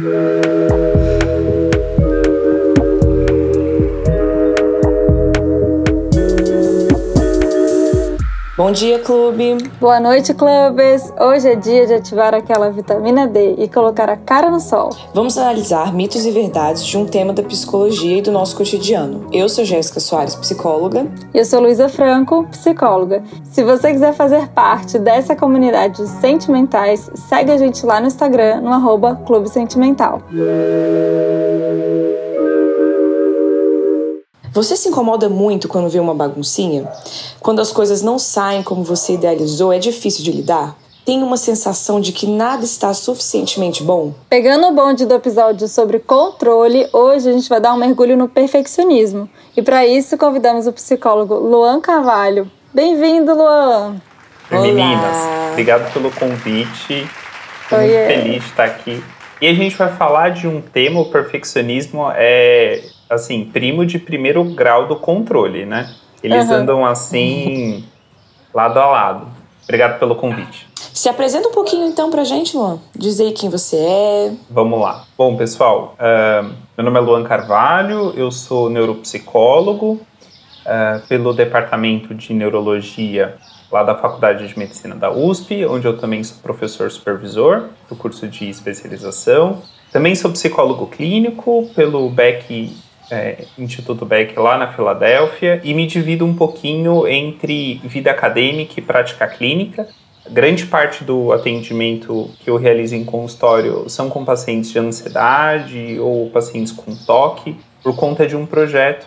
Música Bom dia, clube! Boa noite, clubes! Hoje é dia de ativar aquela vitamina D e colocar a cara no sol. Vamos analisar mitos e verdades de um tema da psicologia e do nosso cotidiano. Eu sou Jéssica Soares, psicóloga. E eu sou Luísa Franco, psicóloga. Se você quiser fazer parte dessa comunidade de sentimentais, segue a gente lá no Instagram, no arroba Clube Sentimental. Você se incomoda muito quando vê uma baguncinha? Quando as coisas não saem como você idealizou, é difícil de lidar? Tem uma sensação de que nada está suficientemente bom? Pegando o bonde do episódio sobre controle, hoje a gente vai dar um mergulho no perfeccionismo. E para isso convidamos o psicólogo Luan Carvalho. Bem-vindo, Luan! Oi, meninas. Obrigado pelo convite. Estou muito feliz de estar aqui. E a gente vai falar de um tema, o perfeccionismo é assim, primo de primeiro grau do controle, né? Eles uhum. andam assim, lado a lado. Obrigado pelo convite. Se apresenta um pouquinho então pra gente, Luan. Diz aí quem você é. Vamos lá. Bom, pessoal, uh, meu nome é Luan Carvalho, eu sou neuropsicólogo uh, pelo Departamento de Neurologia lá da Faculdade de Medicina da USP, onde eu também sou professor supervisor do curso de especialização. Também sou psicólogo clínico pelo BEC é, Instituto Beck lá na Filadélfia e me divido um pouquinho entre vida acadêmica e prática clínica. Grande parte do atendimento que eu realizo em consultório são com pacientes de ansiedade ou pacientes com toque, por conta de um projeto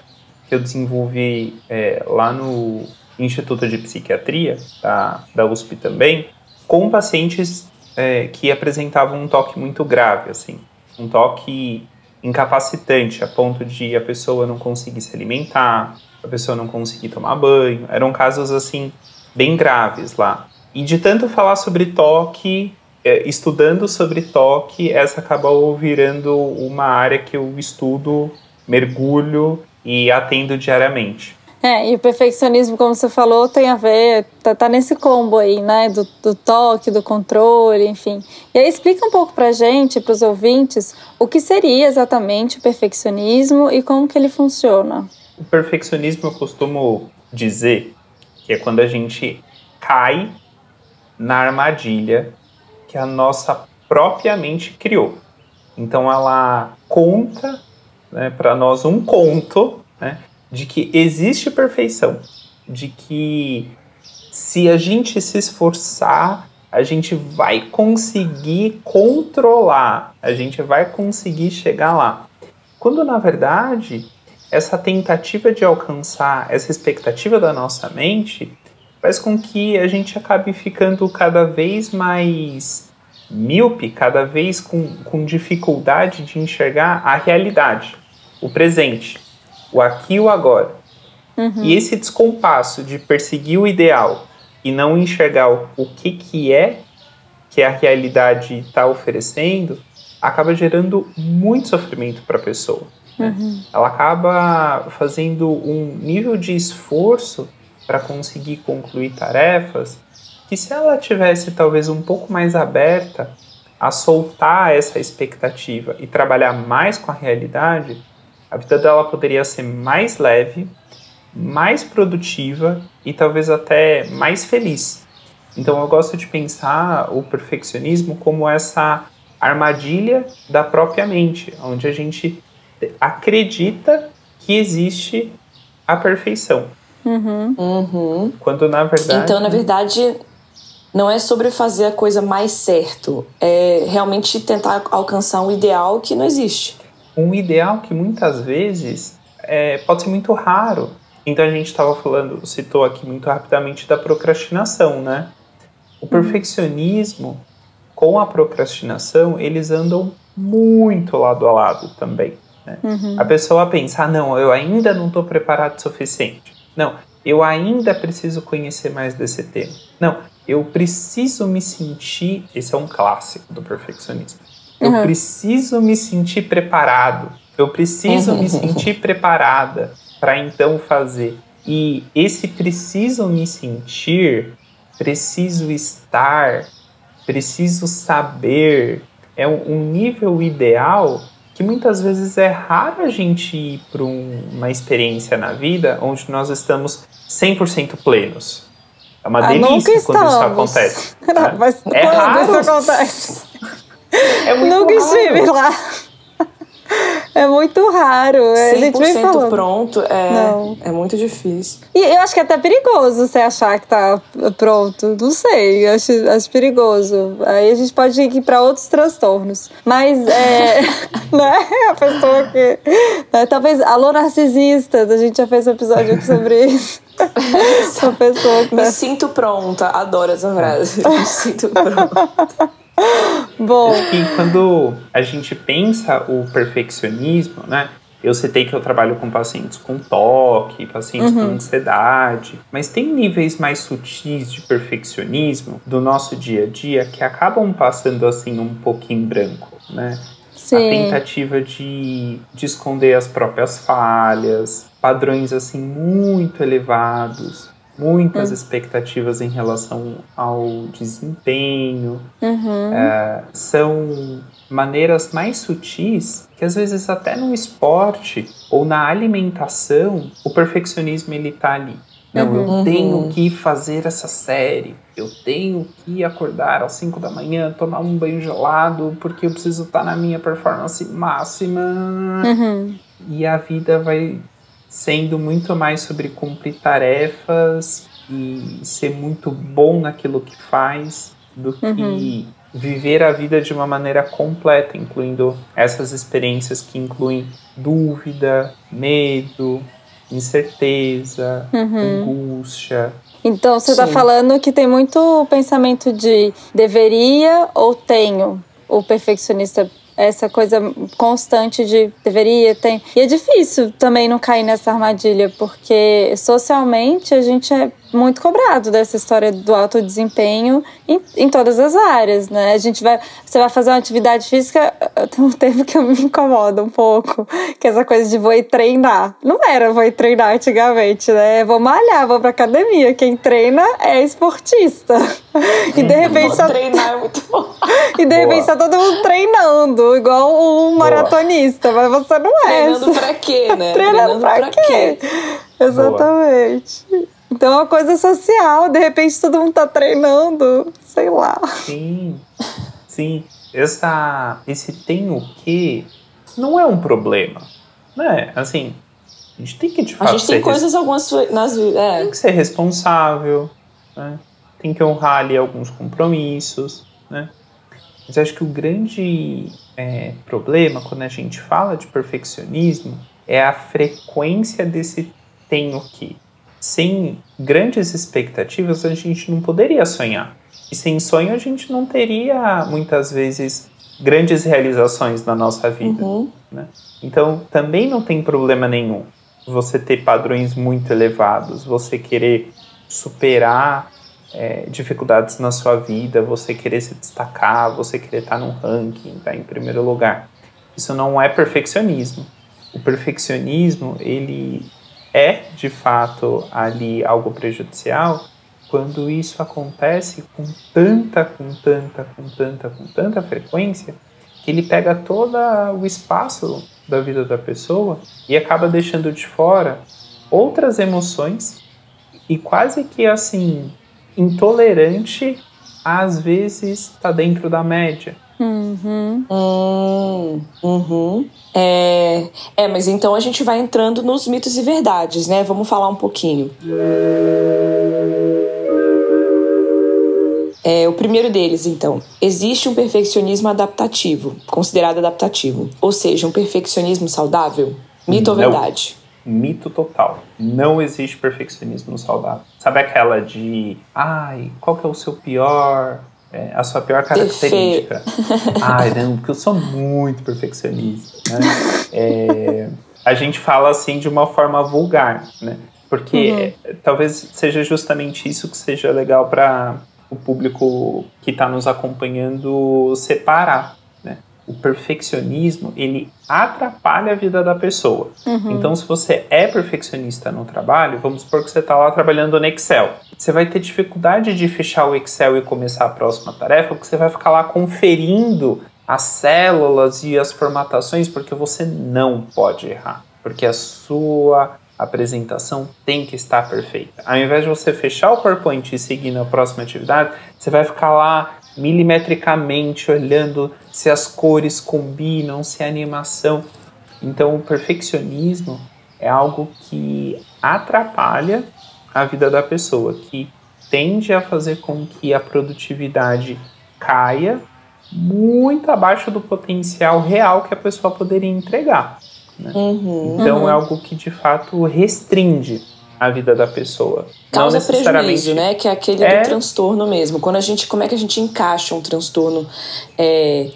que eu desenvolvi é, lá no Instituto de Psiquiatria da, da USP também, com pacientes é, que apresentavam um toque muito grave, assim, um toque incapacitante, a ponto de a pessoa não conseguir se alimentar, a pessoa não conseguir tomar banho. Eram casos assim bem graves lá. E de tanto falar sobre toque, é, estudando sobre toque, essa acabou virando uma área que eu estudo, mergulho e atendo diariamente. É, e o perfeccionismo, como você falou, tem a ver, tá, tá nesse combo aí, né? Do, do, toque, do controle, enfim. E aí explica um pouco pra gente, pros ouvintes, o que seria exatamente o perfeccionismo e como que ele funciona. O perfeccionismo eu costumo dizer que é quando a gente cai na armadilha que a nossa própria mente criou. Então ela conta né, para nós um conto né, de que existe perfeição, de que se a gente se esforçar, a gente vai conseguir controlar, a gente vai conseguir chegar lá. Quando na verdade, essa tentativa de alcançar essa expectativa da nossa mente faz com que a gente acabe ficando cada vez mais míope, cada vez com, com dificuldade de enxergar a realidade, o presente o aqui e o agora. Uhum. E esse descompasso de perseguir o ideal e não enxergar o, o que, que é que a realidade está oferecendo, acaba gerando muito sofrimento para a pessoa. Né? Uhum. Ela acaba fazendo um nível de esforço para conseguir concluir tarefas que se ela tivesse talvez um pouco mais aberta a soltar essa expectativa e trabalhar mais com a realidade, a vida dela poderia ser mais leve, mais produtiva e talvez até mais feliz. Então eu gosto de pensar o perfeccionismo como essa armadilha da própria mente, onde a gente acredita que existe a perfeição. Uhum. Uhum. Quando na verdade. Então, na verdade, não é sobre fazer a coisa mais certo, é realmente tentar alcançar um ideal que não existe um ideal que muitas vezes é, pode ser muito raro. Então a gente estava falando, citou aqui muito rapidamente da procrastinação, né? O uhum. perfeccionismo com a procrastinação, eles andam muito lado a lado também. Né? Uhum. A pessoa pensa, ah, não, eu ainda não estou preparado o suficiente. Não, eu ainda preciso conhecer mais desse tema. Não, eu preciso me sentir. Esse é um clássico do perfeccionismo. Eu uhum. preciso me sentir preparado. Eu preciso me sentir preparada para então fazer. E esse preciso me sentir, preciso estar, preciso saber, é um nível ideal que muitas vezes é raro a gente ir para um, uma experiência na vida onde nós estamos 100% plenos. É uma ah, delícia quando isso acontece. Não, né? Mas é quando raro. isso acontece? É muito nunca raro. estive lá. É muito raro. 100% a gente vem falando. pronto é, Não. é muito difícil. E eu acho que é até perigoso você achar que tá pronto. Não sei, acho, acho perigoso. Aí a gente pode ir para outros transtornos. Mas, é, né? A pessoa que... Né? Talvez, alô narcisistas, a gente já fez um episódio sobre isso. Essa pessoa que tá... Me sinto pronta. Adoro essa frase. Me sinto pronta. Bom. Que quando a gente pensa o perfeccionismo, né? Eu citei que eu trabalho com pacientes com toque, pacientes uhum. com ansiedade, mas tem níveis mais sutis de perfeccionismo do nosso dia a dia que acabam passando assim um pouquinho branco, né? Sim. A tentativa de, de esconder as próprias falhas, padrões assim muito elevados, muitas uhum. expectativas em relação ao desempenho. Uhum. É, são maneiras mais sutis que às vezes até no esporte ou na alimentação o perfeccionismo ele tá ali. Não, uhum. eu tenho que fazer essa série. Eu tenho que acordar às 5 da manhã, tomar um banho gelado, porque eu preciso estar tá na minha performance máxima. Uhum. E a vida vai sendo muito mais sobre cumprir tarefas e ser muito bom naquilo que faz do que uhum. viver a vida de uma maneira completa, incluindo essas experiências que incluem dúvida, medo, incerteza, uhum. angústia. Então você está falando que tem muito pensamento de deveria ou tenho. O perfeccionista essa coisa constante de deveria, tem. E é difícil também não cair nessa armadilha, porque socialmente a gente é muito cobrado dessa história do alto desempenho em, em todas as áreas, né? A gente vai, você vai fazer uma atividade física, tem um termo que me incomoda um pouco, que é essa coisa de vou ir treinar. Não era vou ir treinar antigamente, né? Vou malhar, vou pra academia. Quem treina é esportista. E de repente. Só... treinar é muito bom. E de repente tá todo mundo treinando, igual um maratonista, mas você não é. Treinando pra quê, né? Treinando, treinando pra, pra quê? quê? Exatamente. Boa. Então é uma coisa social, de repente todo mundo tá treinando, sei lá. Sim, sim. Essa, esse tem o que não é um problema, né? Assim, a gente tem que de fato A gente tem coisas algumas nas vidas. É. Tem que ser responsável, né? Tem que honrar ali alguns compromissos, né? Mas acho que o grande é, problema quando a gente fala de perfeccionismo é a frequência desse tenho que sem grandes expectativas, a gente não poderia sonhar. E sem sonho, a gente não teria, muitas vezes, grandes realizações na nossa vida. Uhum. Né? Então, também não tem problema nenhum você ter padrões muito elevados, você querer superar é, dificuldades na sua vida, você querer se destacar, você querer estar no ranking, estar em primeiro lugar. Isso não é perfeccionismo. O perfeccionismo, ele é de fato ali algo prejudicial? Quando isso acontece com tanta, com tanta, com tanta, com tanta frequência que ele pega todo o espaço da vida da pessoa e acaba deixando de fora outras emoções e quase que assim intolerante às vezes está dentro da média Uhum. Hum, uhum. É, é, mas então a gente vai entrando nos mitos e verdades, né? Vamos falar um pouquinho. É, o primeiro deles, então, existe um perfeccionismo adaptativo, considerado adaptativo, ou seja, um perfeccionismo saudável? Mito Não. ou verdade? Mito total. Não existe perfeccionismo saudável. Sabe aquela de, ai, qual que é o seu pior é, a sua pior característica. Ai, não, porque eu sou muito perfeccionista. Né? É, a gente fala assim de uma forma vulgar, né? Porque uhum. talvez seja justamente isso que seja legal para o público que está nos acompanhando separar o perfeccionismo ele atrapalha a vida da pessoa. Uhum. Então, se você é perfeccionista no trabalho, vamos supor que você está lá trabalhando no Excel. Você vai ter dificuldade de fechar o Excel e começar a próxima tarefa, porque você vai ficar lá conferindo as células e as formatações, porque você não pode errar, porque a sua apresentação tem que estar perfeita. Ao invés de você fechar o PowerPoint e seguir na próxima atividade, você vai ficar lá milimetricamente olhando se as cores combinam, se a animação. Então, o perfeccionismo é algo que atrapalha a vida da pessoa, que tende a fazer com que a produtividade caia muito abaixo do potencial real que a pessoa poderia entregar. Né? Uhum, então uhum. é algo que de fato restringe a vida da pessoa. Causa prejuízo, né? Que é aquele é... do transtorno mesmo. Quando a gente, como é que a gente encaixa um transtorno, é,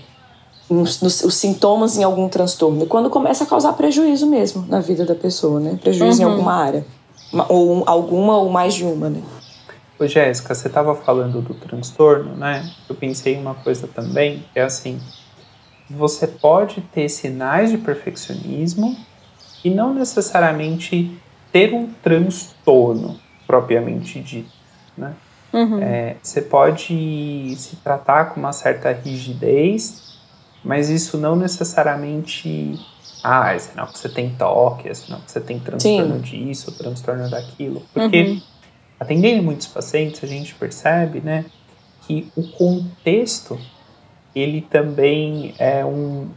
nos, nos, os sintomas em algum transtorno? Quando começa a causar prejuízo mesmo na vida da pessoa, né? Prejuízo uhum. em alguma área, ou alguma ou mais de uma, né? Ô Jéssica, você estava falando do transtorno, né? Eu pensei em uma coisa também, que é assim, você pode ter sinais de perfeccionismo e não necessariamente ter um transtorno propriamente dito, né? Uhum. É, você pode se tratar com uma certa rigidez, mas isso não necessariamente ah, é sinal que você tem toque, é sinal que você tem transtorno Sim. disso, transtorno daquilo, porque uhum. atendendo muitos pacientes a gente percebe, né, que o contexto ele também é um,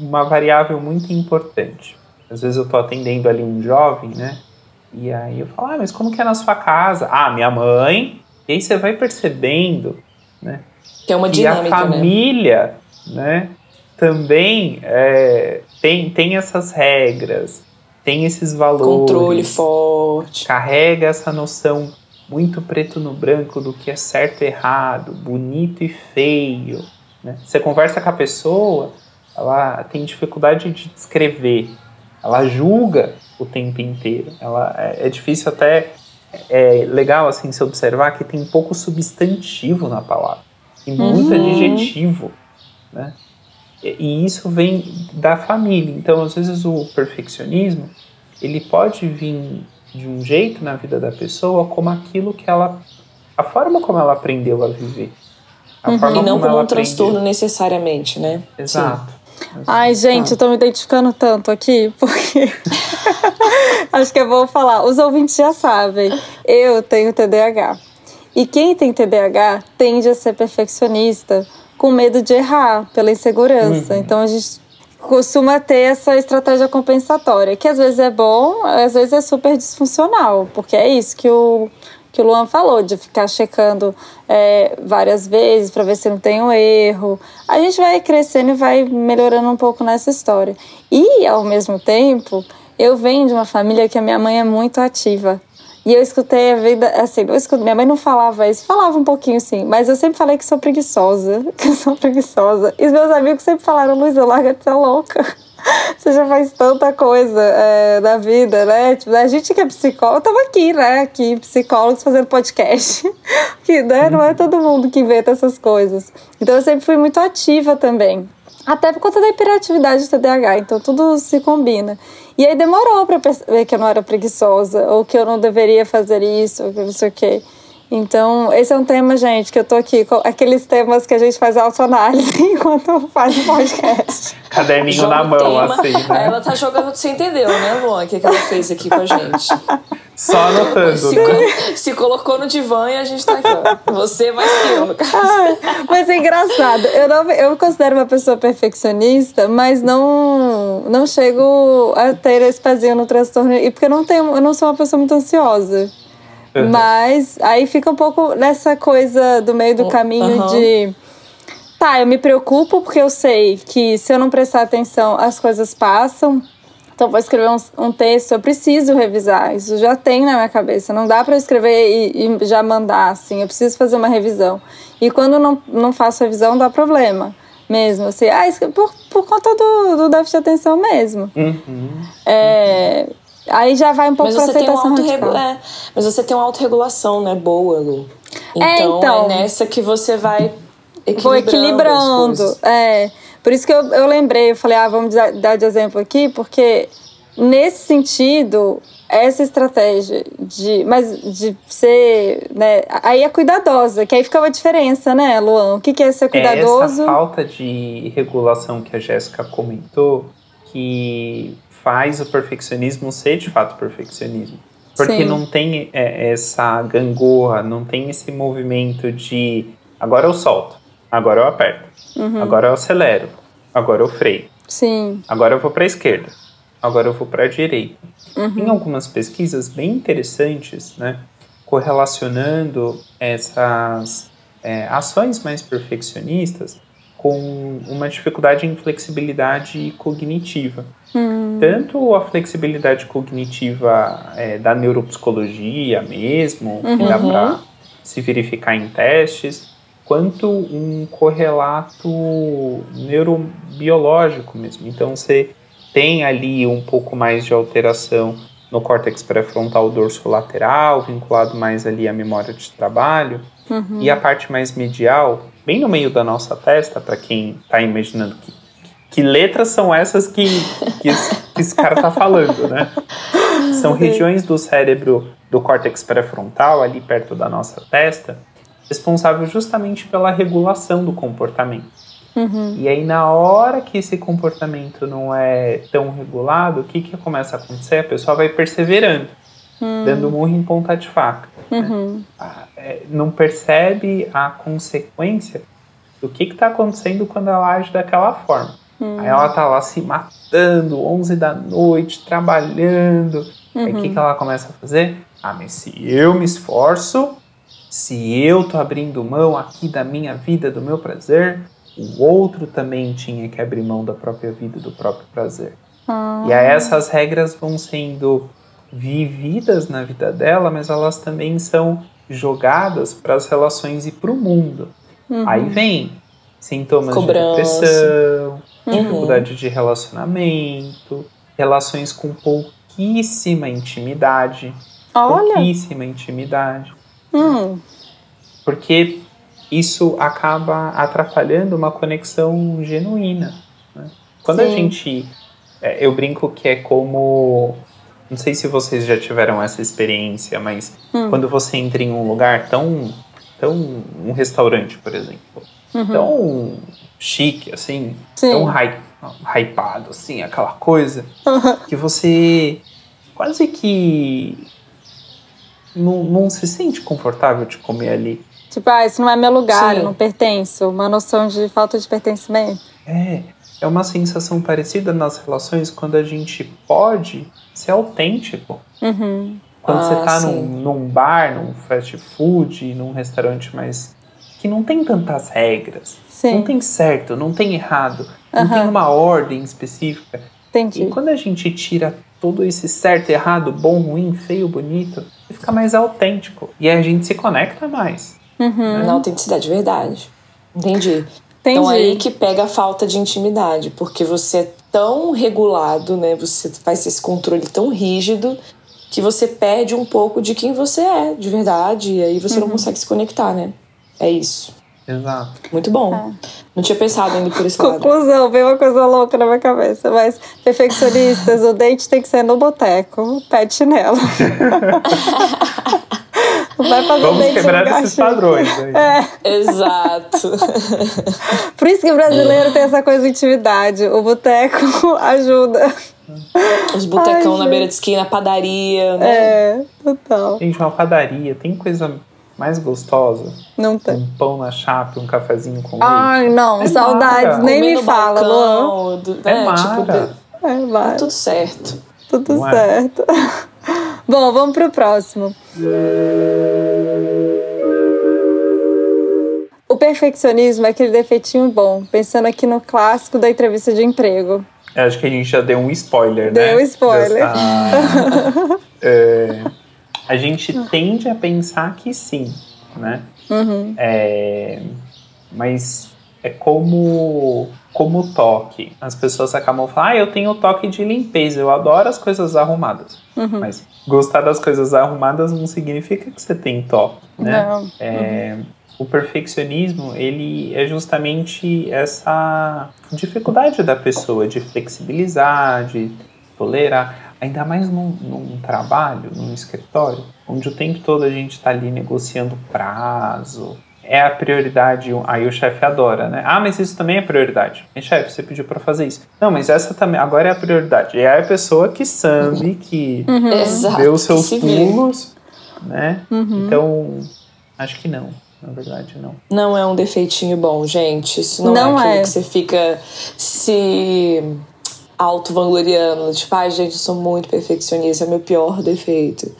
uma variável muito importante. Às vezes eu estou atendendo ali um jovem, né? E aí eu falo, ah, mas como que é na sua casa? Ah, minha mãe. E aí você vai percebendo, né? Que é uma dinâmica, E a né? família, né? né também é, tem, tem essas regras, tem esses valores. Controle forte. Carrega essa noção muito preto no branco do que é certo e errado, bonito e feio, né? Você conversa com a pessoa, ela tem dificuldade de descrever, ela julga o tempo inteiro. Ela, é, é difícil até, é legal assim se observar que tem pouco substantivo na palavra e muito uhum. adjetivo, né? E, isso vem da família. Então, às vezes o perfeccionismo ele pode vir de um jeito na vida da pessoa como aquilo que ela a forma como ela aprendeu a viver. Uhum. e não como um transtorno necessariamente, né? Exato. Ai, gente, eu tô me identificando tanto aqui, porque acho que é bom falar. Os ouvintes já sabem, eu tenho TDAH. E quem tem TDAH tende a ser perfeccionista com medo de errar, pela insegurança. Uhum. Então a gente costuma ter essa estratégia compensatória, que às vezes é bom, às vezes é super disfuncional, porque é isso que o que o Luan falou, de ficar checando é, várias vezes para ver se não tem um erro. A gente vai crescendo e vai melhorando um pouco nessa história. E, ao mesmo tempo, eu venho de uma família que a minha mãe é muito ativa. E eu escutei a vida, assim, eu escutei, minha mãe não falava isso, falava um pouquinho sim, mas eu sempre falei que sou preguiçosa, que eu sou preguiçosa. E os meus amigos sempre falaram, Luísa, larga de ser louca. Você já faz tanta coisa é, na vida, né? Tipo, a gente que é psicólogo, eu tava aqui, né? Aqui, psicólogos fazendo podcast. que, né? Não é todo mundo que inventa essas coisas. Então eu sempre fui muito ativa também. Até por conta da hiperatividade do TDAH, então tudo se combina. E aí demorou para perceber que eu não era preguiçosa, ou que eu não deveria fazer isso, ou que não sei o quê. Então, esse é um tema, gente, que eu tô aqui com aqueles temas que a gente faz autoanálise enquanto faz o podcast. Caderninho Joga na mão, tema. assim, né? Ela tá jogando, você entendeu, né, Luan, o que, que ela fez aqui com a gente. Só anotando. Se, né? se, colocou no divã e a gente tá aqui, ó. Você mais que eu, no caso. Ai, mas é engraçado. Eu, não, eu me considero uma pessoa perfeccionista, mas não, não chego a ter esse pezinho no transtorno. E porque eu não, tenho, eu não sou uma pessoa muito ansiosa. Mas aí fica um pouco nessa coisa do meio do caminho uhum. de. Tá, eu me preocupo porque eu sei que se eu não prestar atenção, as coisas passam. Então, vou escrever um, um texto, eu preciso revisar. Isso já tem na minha cabeça. Não dá para escrever e, e, já mandar, assim. Eu preciso fazer uma revisão. E quando não, não faço revisão, dá problema mesmo. Assim, ah, por, por conta do, do déficit de atenção mesmo. Uhum. É, Aí já vai um pouco mas você tem uma é, Mas você tem uma autorregulação, né? Boa, Lu. Então, é, então, é nessa que você vai equilibrando. Vou equilibrando. É. Por isso que eu, eu lembrei, eu falei, ah, vamos dar de exemplo aqui, porque nesse sentido, essa estratégia de, mas de ser, né, aí é cuidadosa, que aí fica uma diferença, né, Luan? O que, que é ser cuidadoso? É essa falta de regulação que a Jéssica comentou, que faz o perfeccionismo ser de fato perfeccionismo. Porque Sim. não tem é, essa gangorra, não tem esse movimento de agora eu solto, agora eu aperto, uhum. agora eu acelero, agora eu freio. Sim. Agora eu vou para a esquerda, agora eu vou para a direita. Uhum. Em algumas pesquisas bem interessantes, né, correlacionando essas é, ações mais perfeccionistas com uma dificuldade em flexibilidade cognitiva. Hum. Tanto a flexibilidade cognitiva é, da neuropsicologia mesmo, uhum. que dá para se verificar em testes, quanto um correlato neurobiológico mesmo. Então você tem ali um pouco mais de alteração no córtex pré-frontal dorsolateral, vinculado mais ali à memória de trabalho, uhum. e a parte mais medial, bem no meio da nossa testa, para quem está imaginando que, que letras são essas que, que, esse, que esse cara está falando, né? São regiões do cérebro do córtex pré-frontal, ali perto da nossa testa, responsável justamente pela regulação do comportamento. Uhum. E aí, na hora que esse comportamento não é tão regulado, o que, que começa a acontecer? A pessoa vai perseverando, uhum. dando murro em ponta de faca. Uhum. Né? Ah, é, não percebe a consequência do que está acontecendo quando ela age daquela forma. Uhum. Aí ela tá lá se matando, 11 da noite, trabalhando. Aí o que, uhum. que ela começa a fazer? Ah, mas se eu me esforço, se eu tô abrindo mão aqui da minha vida, do meu prazer, o outro também tinha que abrir mão da própria vida, do próprio prazer. Ah. E aí essas regras vão sendo vividas na vida dela, mas elas também são jogadas para as relações e para o mundo. Uhum. Aí vem sintomas Cobrança. de depressão, Uhum. dificuldade de relacionamento, relações com pouquíssima intimidade. Olha. Pouquíssima intimidade. Hum. Porque isso acaba atrapalhando uma conexão genuína. né? Quando a Sim. gente. é, eu brinco que é como. Não sei se vocês já tiveram essa experiência, mas Hum. quando você entra em um lugar tão. tão um restaurante, por exemplo. Tão chique, assim, Uhum. Sim. tão hy- hypado, assim, aquela coisa, que você quase que não, não se sente confortável de comer ali. Tipo, ah, esse não é meu lugar, Sim. eu não pertenço. Uma noção de falta de pertencimento. É, é uma sensação parecida nas relações quando a gente pode ser autêntico. Uhum. Quando Ah, você tá num, num bar, num fast food, num restaurante mais. Que não tem tantas regras. Sim. Não tem certo, não tem errado, não Aham. tem uma ordem específica. Entendi. E quando a gente tira todo esse certo, errado, bom, ruim, feio, bonito, fica mais autêntico. E aí a gente se conecta mais. Uhum. Na autenticidade, verdade. Entendi. Entendi. Então aí que pega a falta de intimidade, porque você é tão regulado, né? Você faz esse controle tão rígido que você perde um pouco de quem você é, de verdade, e aí você não consegue se conectar, né? É isso. Exato. Muito bom. Não tinha pensado ainda por lado. Conclusão, veio uma coisa louca na minha cabeça. Mas, perfeccionistas, o date tem que ser no boteco, chinelo. Não vai fazer Vamos em quebrar esses padrões aí. É, Exato. por isso que o brasileiro tem essa coisa de intimidade. O boteco ajuda. Os botecão Ai, na beira de esquina, padaria, né? É, total. Gente, uma padaria, tem coisa mais gostosa? Não tem. Um pão na chapa, um cafezinho com leite. Ai, não, É saudades, mara. nem Comer me fala, Luan. É né? Tipo, mara. de- É, vai. tá tudo certo. Tudo Não é? certo. Bom, vamos pro próximo. O perfeccionismo é aquele defeitinho bom, pensando aqui no clássico da entrevista de emprego. Eu acho que a gente já deu um spoiler, né? Deu spoiler. Dessa- É, a gente tende a pensar que sim, né? Uhum. É, mas é como como toque. As pessoas acabam falando, ah, eu tenho toque de limpeza, eu adoro as coisas arrumadas. Uhum. Mas gostar das coisas arrumadas não significa que você tem toque, né? Não. É, O perfeccionismo, ele é justamente essa dificuldade da pessoa de flexibilizar, de tolerar, ainda mais num, num trabalho, num escritório, onde o tempo todo a gente está ali negociando prazo, é a prioridade. Aí o chefe adora, né? Ah, mas isso também é prioridade. Chefe, você pediu para fazer isso. Não, mas essa também agora é a prioridade. E aí a pessoa que sabe, que uhum. vê os seus pulos, né? Uhum. Então, acho que não. Na verdade, não. Não é um defeitinho bom, gente. Isso não, não é aquilo é. que você fica se auto-vangloriando. Tipo, ai, gente, eu sou muito perfeccionista, é meu pior defeito.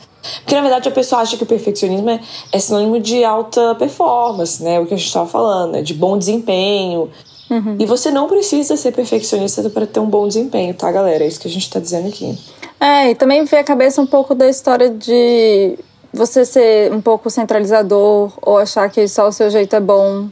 Porque, na verdade, a pessoa acha que o perfeccionismo é, é sinônimo de alta performance, né? O que a gente estava falando, né? de bom desempenho. Uhum. E você não precisa ser perfeccionista para ter um bom desempenho, tá, galera? É isso que a gente está dizendo aqui. É, e também vem a cabeça um pouco da história de você ser um pouco centralizador ou achar que só o seu jeito é bom.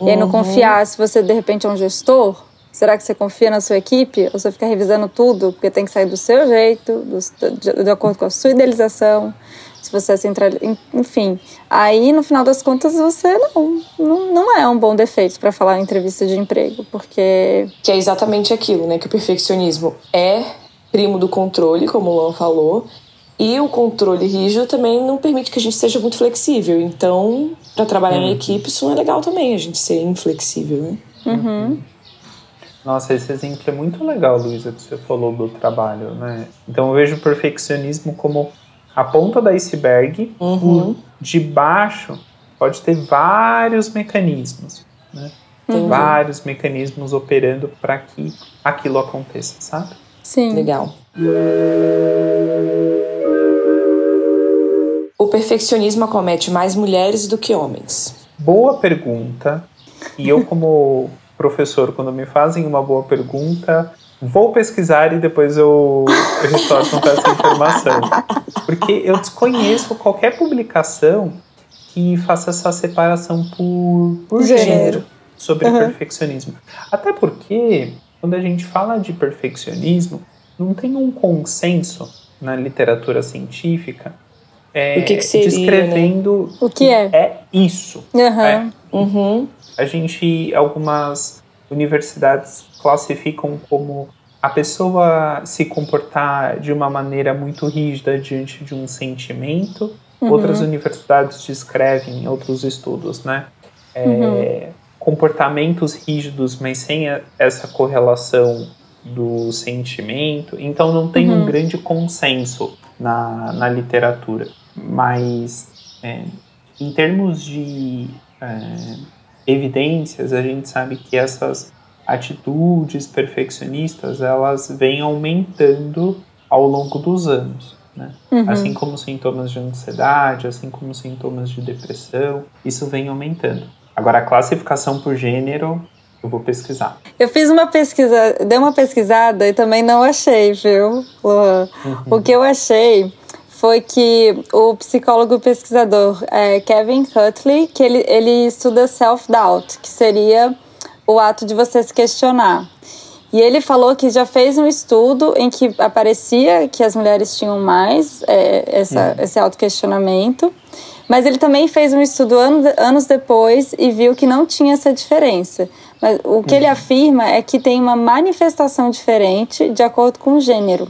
Uhum. E aí não uhum. confiar se você de repente é um gestor Será que você confia na sua equipe? Ou você fica revisando tudo porque tem que sair do seu jeito, do, de, de acordo com a sua idealização? Se você é central, enfim. Aí, no final das contas, você não, não, não é um bom defeito para falar em entrevista de emprego, porque. Que é exatamente aquilo, né? Que o perfeccionismo é primo do controle, como o Luan falou, e o controle rígido também não permite que a gente seja muito flexível. Então, para trabalhar uhum. em equipe, isso não é legal também, a gente ser inflexível, né? Uhum. Nossa, esse exemplo é muito legal, Luísa, que você falou do trabalho, né? Então eu vejo o perfeccionismo como a ponta do iceberg, uhum. de baixo pode ter vários mecanismos, né? Tem uhum. vários mecanismos operando para que aquilo aconteça, sabe? Sim. Legal. O perfeccionismo acomete mais mulheres do que homens? Boa pergunta. E eu, como professor, quando me fazem uma boa pergunta, vou pesquisar e depois eu, eu retorno com essa informação. Porque eu desconheço qualquer publicação que faça essa separação por, por gênero. gênero sobre uhum. perfeccionismo. Até porque, quando a gente fala de perfeccionismo, não tem um consenso na literatura científica é, o que, que seria, descrevendo né? o que é, é isso. Uhum. É. Uhum a gente, algumas universidades classificam como a pessoa se comportar de uma maneira muito rígida diante de um sentimento. Uhum. Outras universidades descrevem, outros estudos, né? É, uhum. Comportamentos rígidos, mas sem a, essa correlação do sentimento. Então não tem uhum. um grande consenso na, na literatura. Mas é, em termos de é, evidências, a gente sabe que essas atitudes perfeccionistas elas vêm aumentando ao longo dos anos. Né? Uhum. Assim como sintomas de ansiedade, assim como sintomas de depressão, isso vem aumentando. Agora, a classificação por gênero, eu vou pesquisar. Eu fiz uma pesquisa, dei uma pesquisada e também não achei, viu, Luan? Uhum. O que eu achei foi que o psicólogo pesquisador é, Kevin Cutley, que ele, ele estuda self-doubt, que seria o ato de você se questionar. E ele falou que já fez um estudo em que aparecia que as mulheres tinham mais é, essa, uhum. esse autoquestionamento, mas ele também fez um estudo anos depois e viu que não tinha essa diferença. Mas o que uhum. ele afirma é que tem uma manifestação diferente de acordo com o gênero.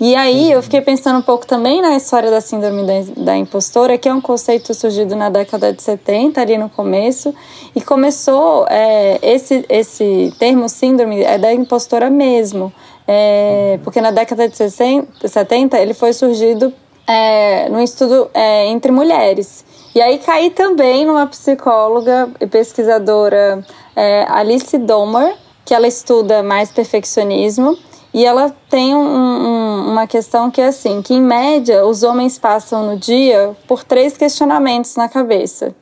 E aí eu fiquei pensando um pouco também na história da síndrome da, impostora, que é um conceito surgido na década de 70, ali no começo, e começou, é, esse, esse termo síndrome é da impostora mesmo, é, porque na década de 60, 70 ele foi surgido é, num estudo é, entre mulheres. E aí caí também numa psicóloga e pesquisadora, é, Alice Domer, que ela estuda mais perfeccionismo, e ela tem um, um, uma questão que é assim, que em média os homens passam no dia por três questionamentos na cabeça.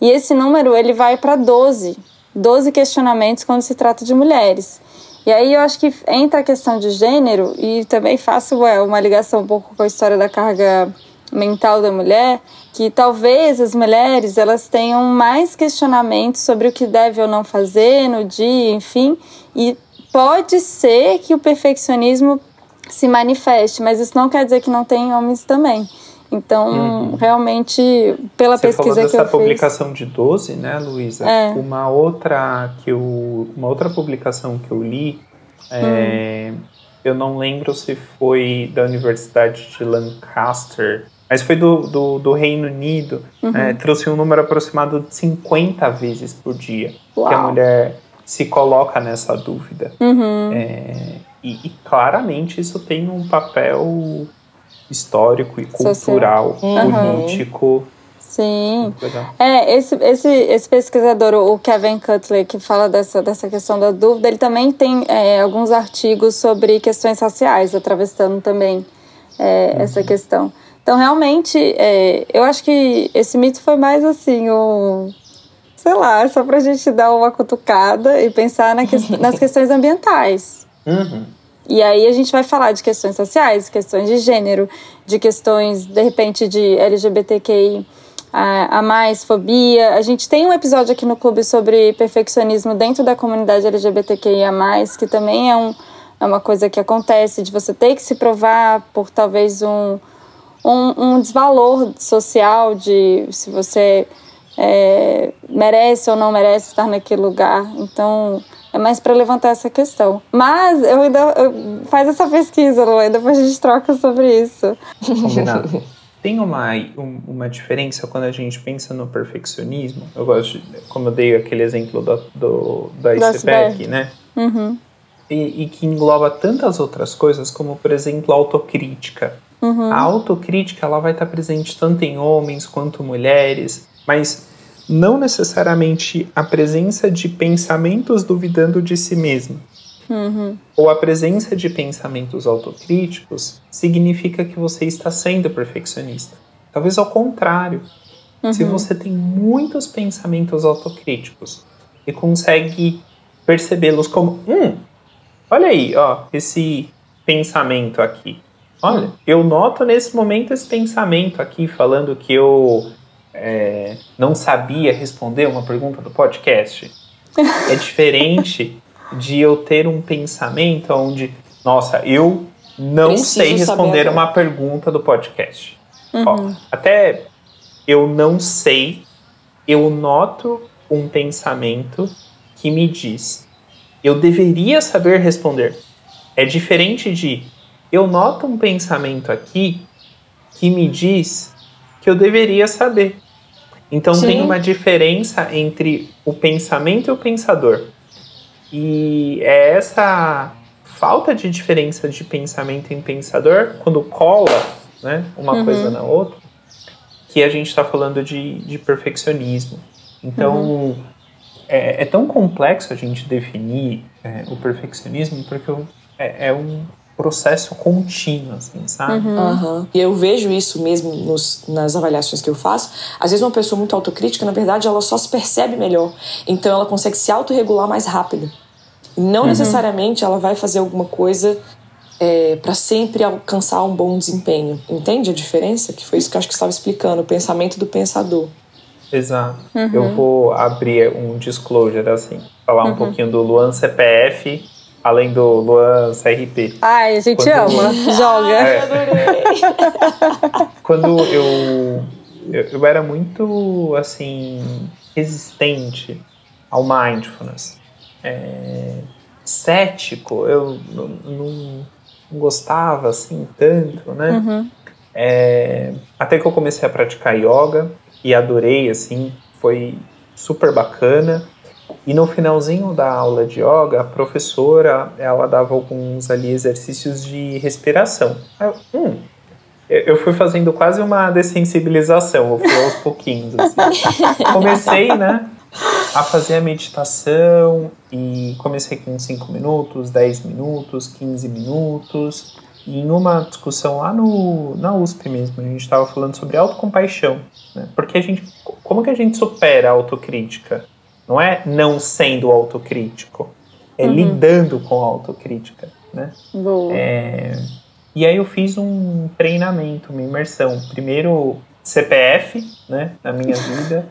E esse número ele vai para 12. 12 questionamentos quando se trata de mulheres. E aí eu acho que entra a questão de gênero e também faço ué, uma ligação um pouco com a história da carga mental da mulher, que talvez as mulheres elas tenham mais questionamentos sobre o que deve ou não fazer no dia, enfim, e pode ser que o perfeccionismo se manifeste, mas isso não quer dizer que não tem homens também. Então, uhum. realmente, pela Você pesquisa falou dessa publicação de 12, né, Luísa? É. Uma outra que eu, uma outra publicação que eu li é, hum. eu não lembro se foi da Universidade de Lancaster, mas foi do, do, do Reino Unido, uhum. é, trouxe um número aproximado de 50 vezes por dia Uau. que a mulher se coloca nessa dúvida. Uhum. É, e, e, claramente isso tem um papel histórico e cultural, uhum. político. Sim. É, esse, esse, esse pesquisador, o Kevin Cutler, que fala dessa, dessa questão da dúvida, ele também tem é, alguns artigos sobre questões raciais, atravessando também é, uhum. essa questão. Então, realmente, é, eu acho que esse mito foi mais assim, um, sei lá, só pra gente dar uma cutucada e pensar na que, nas questões ambientais. Uhum. E aí a gente vai falar de questões sociais, questões de gênero, de questões, de repente, de LGBTQI a, a mais fobia. A gente tem um episódio aqui no clube sobre perfeccionismo dentro da comunidade LGBTQIA, que também é, um, é uma coisa que acontece, de você ter que se provar por talvez um, um, um desvalor social de se você é, merece ou não merece estar naquele lugar. Então, é mais para levantar essa questão. Mas eu ainda eu, faz essa pesquisa, Lu, e depois a gente troca sobre isso. Combinado. Tem uma, uma diferença quando a gente pensa no perfeccionismo. Eu gosto, de, como eu dei aquele exemplo do, do, da ICPEC, né? Uhum. E, e, que engloba tantas outras coisas, como, por exemplo, a autocrítica. Uhum. A autocrítica ela vai estar presente tanto em homens quanto mulheres, mas não necessariamente a presença de pensamentos duvidando de si mesmo. Uhum. Ou a presença de pensamentos autocríticos significa que você está sendo perfeccionista. Talvez ao contrário. Uhum. Se você tem muitos pensamentos autocríticos e consegue percebê-los como, hum, olha aí, ó, esse pensamento aqui. Olha, eu noto nesse momento esse pensamento aqui falando que eu é, não sabia responder uma pergunta do podcast. É diferente de eu ter um pensamento onde, nossa, eu não Preciso sei responder uma pergunta do podcast. Uhum. Ó, até eu não sei, eu noto um pensamento que me diz, eu deveria saber responder. É diferente de eu noto um pensamento aqui que me diz que eu deveria saber. Então Sim. tem uma diferença entre o pensamento e o pensador. E é essa falta de diferença de pensamento em pensador, quando cola né, uma uhum. coisa na outra, que a gente está falando de, de perfeccionismo. Então, uhum. é, é, tão complexo a gente definir é, o perfeccionismo, porque é, é um processo contínuo, assim, sabe? Uhum. Uhum. E eu vejo isso mesmo nos, nas avaliações que eu faço. Às vezes uma pessoa muito autocrítica, na verdade, ela só se percebe melhor. Então ela consegue se autorregular mais rápido. Não uhum. necessariamente ela vai fazer alguma coisa é, para sempre alcançar um bom desempenho. Entende a diferença? Que foi isso que eu acho que estava explicando, o pensamento do pensador. Exato. Uhum. Eu vou abrir um disclosure, assim, falar um uhum. pouquinho do Luan CPF além do Luan CRP. Ai, a gente quando... ama, joga. É, quando eu, eu, eu era muito assim resistente ao mindfulness, é, cético, eu não, não, gostava assim tanto, né? Uhum. É, até que eu comecei a praticar yoga e adorei, assim, foi super bacana. E no finalzinho da aula de yoga, a professora, ela dava alguns ali exercícios de respiração. Eu, hum, eu fui fazendo quase uma dessensibilização, eu fui aos pouquinhos, assim. Comecei, né, a fazer a meditação e comecei com 5 minutos, 10 minutos, 15 minutos. E em uma discussão lá no, na USP mesmo, a gente estava falando sobre autocompaixão. Né? Porque a gente, como que a gente supera a autocrítica? Não é não sendo autocrítico, é uhum. lidando com a autocrítica, né? Boa. É, e aí eu fiz um treinamento, uma imersão. Primeiro CPF, né, na minha vida,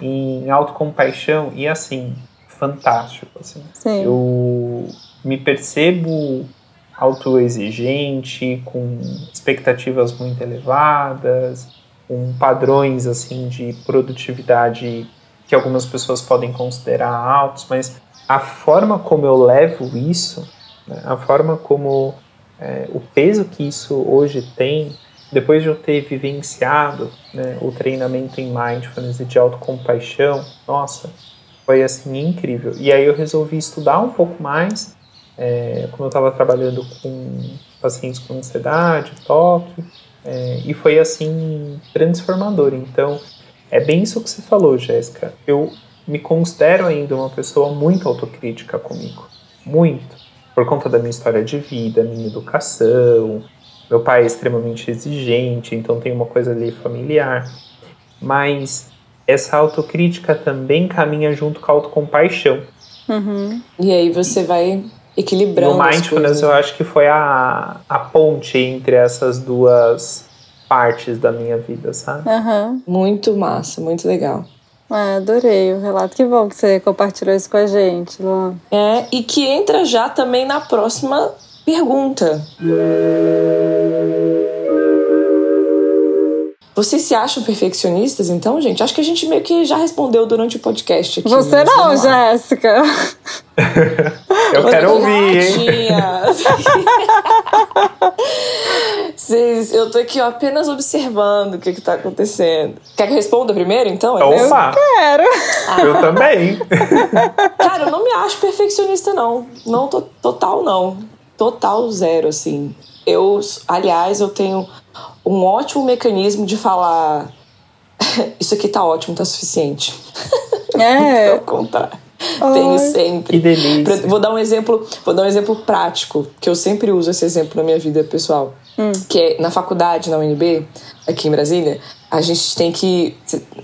em autocompaixão e assim, fantástico, assim. Sim. Eu me percebo autoexigente, com expectativas muito elevadas, com padrões assim de produtividade que algumas pessoas podem considerar altos, mas a forma como eu levo isso, né, a forma como é, o peso que isso hoje tem, depois de eu ter vivenciado né, o treinamento em mindfulness e de autocompaixão, nossa, foi assim incrível. E aí eu resolvi estudar um pouco mais, é, como eu estava trabalhando com pacientes com ansiedade, toque, é, e foi assim transformador. Então, é bem isso que você falou, Jéssica. Eu me considero ainda uma pessoa muito autocrítica comigo. Muito. Por conta da minha história de vida, minha educação. Meu pai é extremamente exigente, então tem uma coisa ali familiar. Mas essa autocrítica também caminha junto com a autocompaixão. Uhum. E aí você vai equilibrando. No mindfulness, eu acho que foi a, a ponte entre essas duas partes da minha vida, sabe? Uhum. Muito massa, muito legal. É, adorei o relato. Que bom que você compartilhou isso com a gente, Luan. É, e que entra já também na próxima pergunta. Vocês se acham perfeccionistas, então, gente? Acho que a gente meio que já respondeu durante o podcast aqui. Você não, Jéssica. Eu quero ouvir, hein? Vocês, eu tô aqui ó, apenas observando o que, que tá acontecendo. Quer que eu responda primeiro, então? Opa! Eu quero. Ah. Eu também. Cara, eu não me acho perfeccionista, não. Não, total, não. Total zero, assim. Eu, aliás, eu tenho um ótimo mecanismo de falar isso aqui tá ótimo, tá suficiente. É. Ao contrário. Tenho sempre. Que delícia. Vou dar um exemplo, vou dar um exemplo prático, que eu sempre uso esse exemplo na minha vida pessoal. Hum. Que é na faculdade, na UNB, aqui em Brasília, a gente tem que.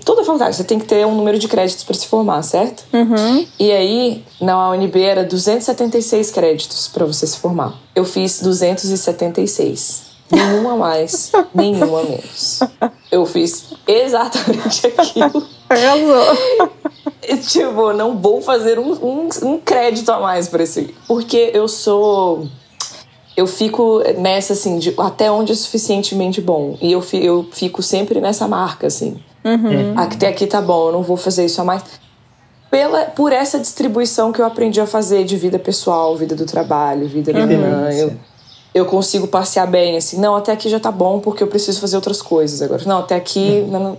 Toda faculdade, você tem que ter um número de créditos para se formar, certo? Uhum. E aí, na UNB era 276 créditos para você se formar. Eu fiz 276. Nenhuma mais, nenhuma menos. Eu fiz exatamente aquilo. Arrasou. tipo, não vou fazer um, um, um crédito a mais para esse. Porque eu sou. Eu fico nessa, assim, de até onde é suficientemente bom. E eu, eu fico sempre nessa marca, assim. Uhum. Até aqui tá bom, eu não vou fazer isso a mais. Pela, por essa distribuição que eu aprendi a fazer de vida pessoal, vida do trabalho, vida uhum. da eu, eu consigo passear bem, assim, não, até aqui já tá bom porque eu preciso fazer outras coisas agora. Não, até aqui. Uhum. Não,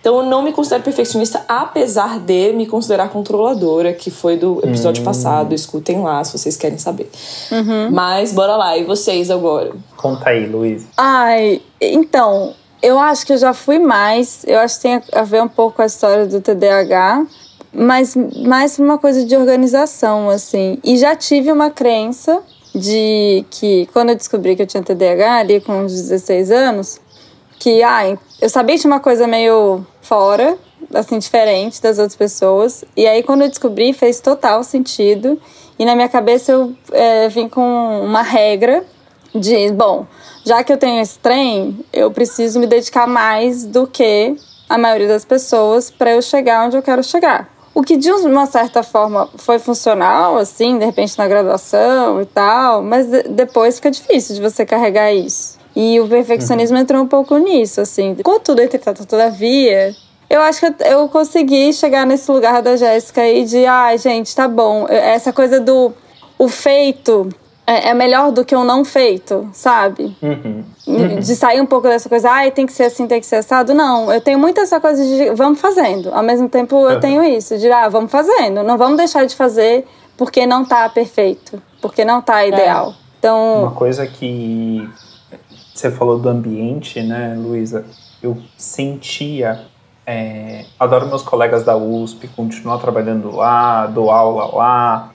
então eu não me considero perfeccionista, apesar de me considerar controladora, que foi do episódio uhum. passado. Escutem lá se vocês querem saber. Uhum. Mas bora lá, e vocês agora? Conta aí, Luiz. Ai, então, eu acho que eu já fui mais. Eu acho que tem a ver um pouco com a história do TDAH mas mais uma coisa de organização, assim. E já tive uma crença de que quando eu descobri que eu tinha TDAH ali com uns 16 anos, que ah, eu sabia tinha uma coisa meio fora, assim, diferente das outras pessoas. E aí quando eu descobri, fez total sentido. E na minha cabeça eu é, vim com uma regra de, bom, já que eu tenho esse trem, eu preciso me dedicar mais do que a maioria das pessoas para eu chegar onde eu quero chegar. O que de uma certa forma foi funcional, assim, de repente na graduação e tal, mas depois fica difícil de você carregar isso. E o perfeccionismo uhum. entrou um pouco nisso, assim. Contudo, entretanto, todavia, eu acho que eu consegui chegar nesse lugar da Jéssica aí de, ai, ah, gente, tá bom. Essa coisa do o feito é, é, melhor do que o não feito, sabe? Uhum. Uhum. De sair um pouco dessa coisa, ai, tem que ser assim, tem que ser assado. Não, eu tenho muito essa coisa de vamos fazendo. Ao mesmo tempo, eu uhum. tenho isso, de ah, vamos fazendo. Não vamos deixar de fazer porque não tá perfeito, porque não tá ideal. É. Então. Uma coisa que você falou do ambiente, né, Luísa? Eu sentia. É, adoro meus colegas da USP, continuar trabalhando lá, dou aula lá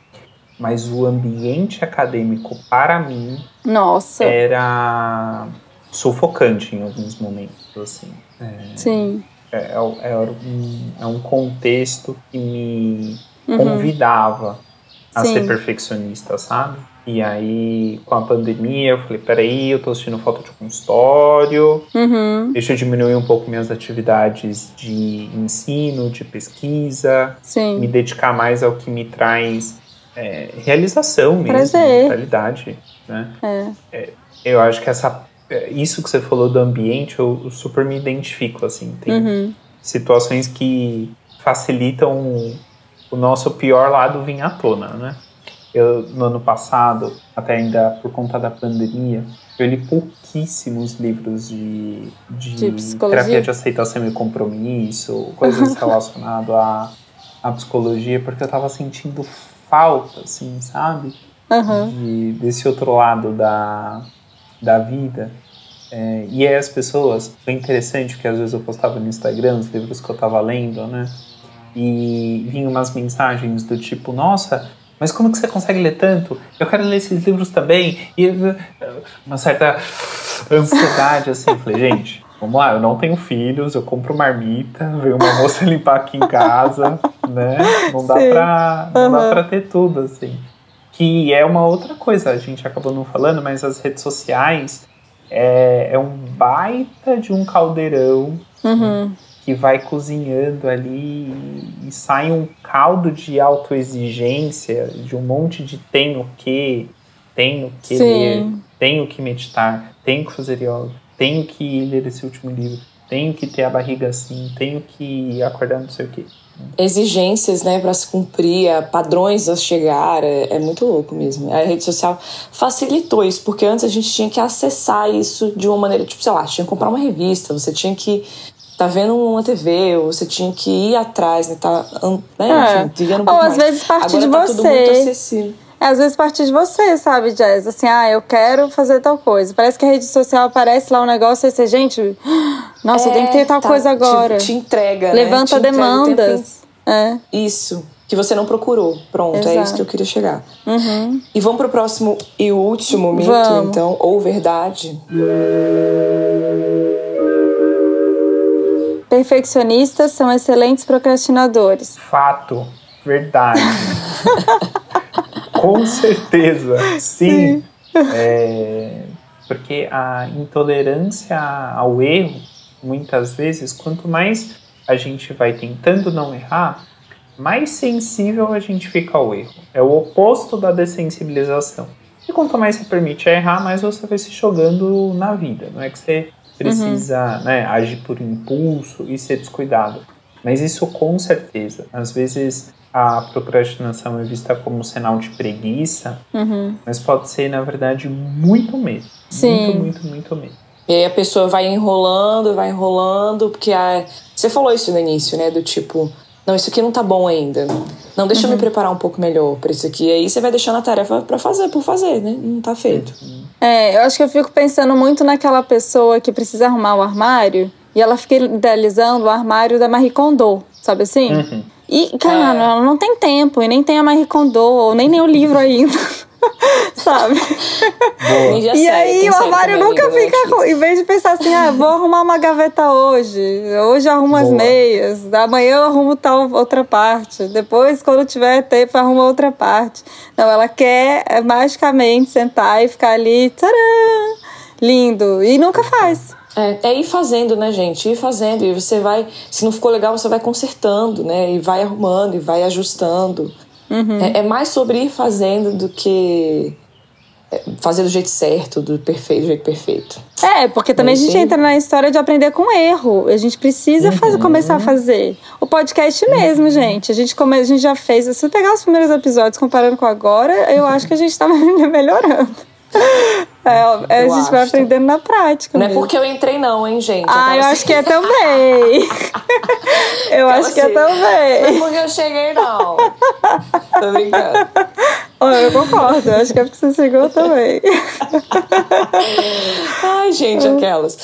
mas o ambiente acadêmico para mim Nossa. era sufocante em alguns momentos assim é, sim é, é, é, um, é um contexto que me uhum. convidava a sim. ser perfeccionista sabe e aí, com a pandemia, eu falei, peraí, eu tô sentindo falta de consultório, uhum. deixa eu diminuir um pouco minhas atividades de ensino, de pesquisa, Sim. me dedicar mais ao que me traz é, realização mesmo, Prazer. vitalidade, né? É. É, eu acho que essa, é, isso que você falou do ambiente, eu, eu super me identifico, assim. Tem uhum. situações que facilitam o nosso pior lado vir à tona, né? Eu, no ano passado, até ainda por conta da pandemia, eu li pouquíssimos livros de, de, de terapia de aceitação e compromisso, coisas relacionadas à, à psicologia, porque eu tava sentindo falta, assim, sabe? Uhum. De, desse outro lado da, da vida. É, e aí as pessoas, foi interessante que às vezes eu postava no Instagram os livros que eu tava lendo, né? E vinham umas mensagens do tipo, nossa, mas como que você consegue ler tanto? Eu quero ler esses livros também. E uma certa ansiedade, assim. Eu falei, gente, vamos lá, eu não tenho filhos, eu compro marmita, veio uma moça limpar aqui em casa, né? Não dá, pra, não uhum. dá pra ter tudo, assim. Que é uma outra coisa, a gente acabou não falando, mas as redes sociais é, é um baita de um caldeirão. Uhum que vai cozinhando ali e sai um caldo de autoexigência, de um monte de tenho que, tenho que Sim. ler, tenho que meditar, tenho que fazer yoga, tenho que ler esse último livro, tenho que ter a barriga assim, tenho que acordar não sei o quê. Exigências, né, para se cumprir, padrões a chegar, é, é muito louco mesmo. A rede social facilitou isso, porque antes a gente tinha que acessar isso de uma maneira, tipo, sei lá, tinha que comprar uma revista, você tinha que tá vendo uma TV, ou você tinha que ir atrás, né? Tá, né? É. Enfim, um ou às mais. vezes partir de tá você. É, às vezes partir de você, sabe, Jazz? Assim, ah, eu quero fazer tal coisa. Parece que a rede social aparece lá um negócio e você, gente, nossa, é, eu tenho que ter tal tá, coisa agora. Te, te entrega, né? Levanta te demandas. É. Isso. Que você não procurou. Pronto, Exato. é isso que eu queria chegar. Uhum. E vamos pro próximo e último mito, vamos. então, ou verdade. Perfeccionistas são excelentes procrastinadores. Fato. Verdade. Com certeza. Sim. Sim. É, porque a intolerância ao erro, muitas vezes, quanto mais a gente vai tentando não errar, mais sensível a gente fica ao erro. É o oposto da dessensibilização. E quanto mais você permite errar, mais você vai se jogando na vida. Não é que você precisa uhum. né, agir por impulso e ser descuidado. Mas isso com certeza. Às vezes a procrastinação é vista como sinal de preguiça, uhum. mas pode ser, na verdade, muito mesmo. Sim. Muito, muito, muito mesmo. E aí a pessoa vai enrolando, vai enrolando, porque a... você falou isso no início, né? Do tipo, não, isso aqui não tá bom ainda. Não, deixa uhum. eu me uhum. preparar um pouco melhor para isso aqui. E aí você vai deixando a tarefa para fazer, por fazer, né? Não tá feito. É, eu acho que eu fico pensando muito naquela pessoa que precisa arrumar o armário e ela fica idealizando o armário da Marie Kondo, sabe assim? Uhum. E, cara, é. ela não tem tempo e nem tem a Marie Kondo, ou nem nem o livro ainda. sabe? E aí o armário nunca fica com. Em vez de pensar assim, ah, vou arrumar uma gaveta hoje, hoje eu arrumo Boa. as meias, amanhã eu arrumo tal outra parte, depois, quando tiver tempo, arrumo outra parte. Não, ela quer é, magicamente sentar e ficar ali, tcharam, lindo, e nunca faz. É, é ir fazendo, né, gente? Ir fazendo. E você vai. Se não ficou legal, você vai consertando, né? E vai arrumando e vai ajustando. Uhum. É, é, mais sobre ir fazendo do que é, fazer do jeito certo, do perfeito, do jeito perfeito. É, porque também a gente entra na história de aprender com erro. A gente precisa uhum. fazer, começar a fazer. O podcast mesmo, uhum. gente. A gente, como a gente já fez, se você pegar os primeiros episódios comparando com agora, eu acho que a gente tá melhorando. É, é a gente acho. vai aprendendo na prática. Não mesmo. é porque eu entrei, não, hein, gente? Ah, eu acho que é também. eu acho assim, que é também. Não é porque eu cheguei, não. Tô brincando. eu concordo, eu acho que é porque você chegou também. Ai, gente, aquelas.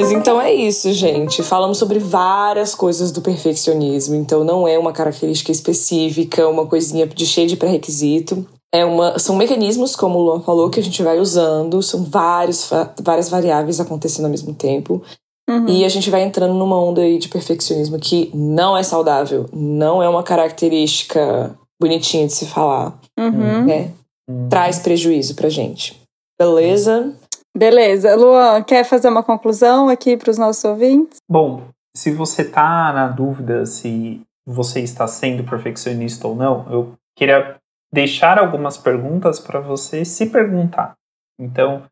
Mas então é isso, gente. Falamos sobre várias coisas do perfeccionismo. Então não é uma característica específica, uma coisinha de cheia de pré-requisito. É uma, são mecanismos, como o Luan falou, que a gente vai usando. São vários, várias variáveis acontecendo ao mesmo tempo. Uhum. E a gente vai entrando numa onda aí de perfeccionismo que não é saudável, não é uma característica bonitinha de se falar. Uhum. Né? Uhum. Traz prejuízo pra gente. Beleza? Beleza. Luan, quer fazer uma conclusão aqui para os nossos ouvintes? Bom, se você está na dúvida se você está sendo perfeccionista ou não, eu queria deixar algumas perguntas para você se perguntar. Então,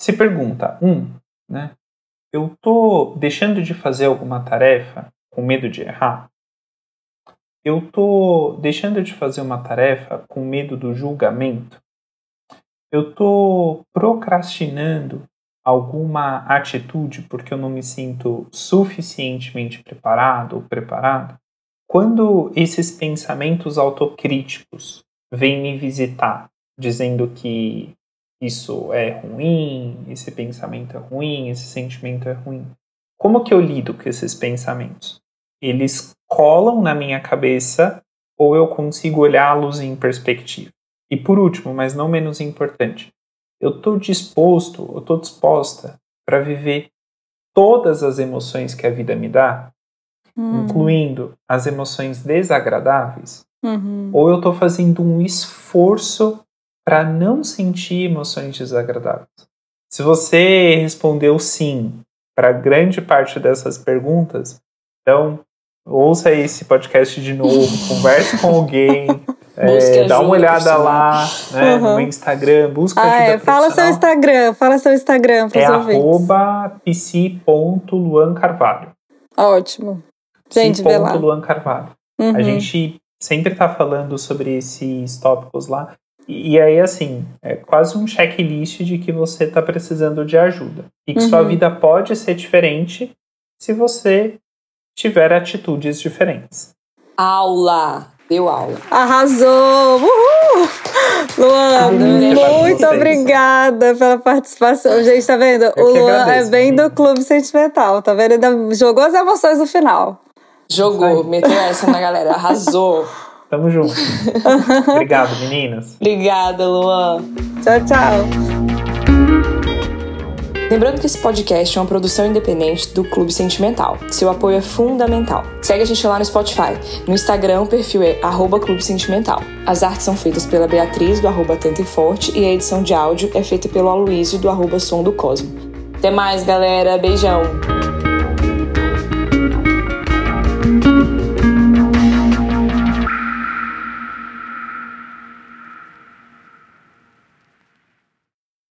se pergunta, um, né? eu tô deixando de fazer alguma tarefa com medo de errar? Eu tô deixando de fazer uma tarefa com medo do julgamento? Eu tô procrastinando alguma atitude porque eu não me sinto suficientemente preparado ou preparada? Quando esses pensamentos autocríticos vêm me visitar, dizendo que isso é ruim, esse pensamento é ruim, esse sentimento é ruim. Como que eu lido com esses pensamentos? Eles colam na minha cabeça ou eu consigo olhá-los em perspectiva? E por último, mas não menos importante, eu estou disposto, eu estou disposta para viver todas as emoções que a vida me dá, hum. incluindo as emoções desagradáveis, uhum. ou eu estou fazendo um esforço para não sentir emoções desagradáveis? Se você respondeu sim para grande parte dessas perguntas, então ouça esse podcast de novo, converse com alguém, é, dá uma olhada lá né, uhum. no Instagram, busca ah, ajuda é. Fala seu Instagram, fala seu Instagram para é arroba psi.luancarvalho. Ótimo. Gente, vê lá. Luan Carvalho. Uhum. A gente sempre está falando sobre esses tópicos lá. E, aí, assim, é quase um checklist de que você está precisando de ajuda. E que uhum. sua vida pode ser diferente se você tiver atitudes diferentes. Aula! Deu aula. Arrasou! Uhul! Luan, muito obrigada pela participação. Gente, tá vendo? Eu o Luan é agradeço, é bem do Clube Sentimental, tá vendo? Ainda jogou as emoções no final. Jogou, meteu essa na galera, arrasou. Tamo junto. Obrigado, meninas. Obrigada, Luan. Tchau, tchau. Lembrando que esse podcast é uma produção independente do Clube Sentimental. Seu apoio é fundamental. Segue a gente lá no Spotify. No Instagram, o perfil é Clube Sentimental. As artes são feitas pela Beatriz, do arroba Atenta e Forte, e a edição de áudio é feita pelo Aloysio, do arroba Som do Cosmo. Até mais, galera. Beijão!